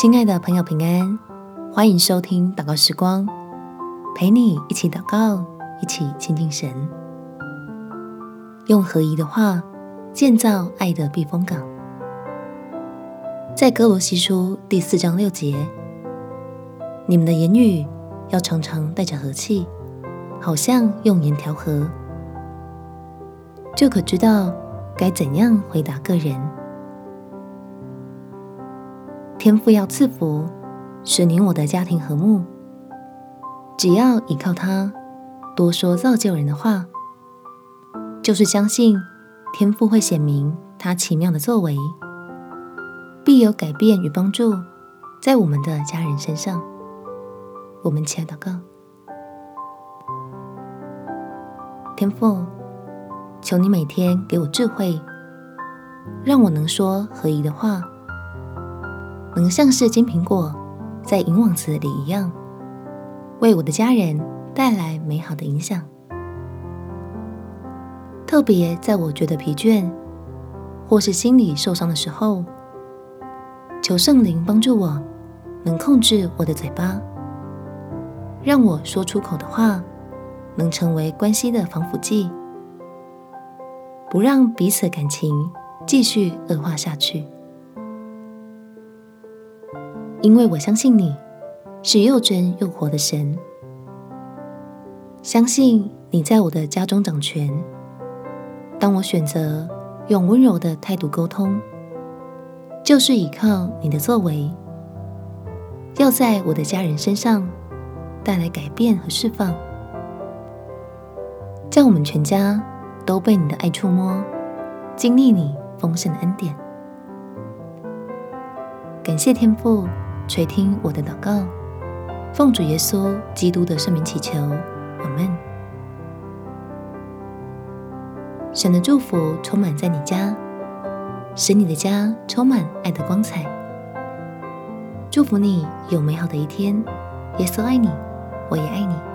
亲爱的朋友，平安，欢迎收听祷告时光，陪你一起祷告，一起亲近神，用合一的话建造爱的避风港。在歌罗西书第四章六节，你们的言语要常常带着和气，好像用盐调和，就可知道该怎样回答个人。天父要赐福，使你我的家庭和睦。只要依靠他，多说造就人的话，就是相信天父会显明他奇妙的作为，必有改变与帮助在我们的家人身上。我们起来祷告，天父，求你每天给我智慧，让我能说合宜的话。能像是金苹果在银网子里一样，为我的家人带来美好的影响。特别在我觉得疲倦或是心里受伤的时候，求圣灵帮助我，能控制我的嘴巴，让我说出口的话能成为关系的防腐剂，不让彼此感情继续恶化下去。因为我相信你是又真又活的神，相信你在我的家中掌权。当我选择用温柔的态度沟通，就是依靠你的作为，要在我的家人身上带来改变和释放，叫我们全家都被你的爱触摸，经历你丰盛的恩典。感谢天父。垂听我的祷告，奉主耶稣基督的圣名祈求，阿门。神的祝福充满在你家，使你的家充满爱的光彩。祝福你有美好的一天。耶稣爱你，我也爱你。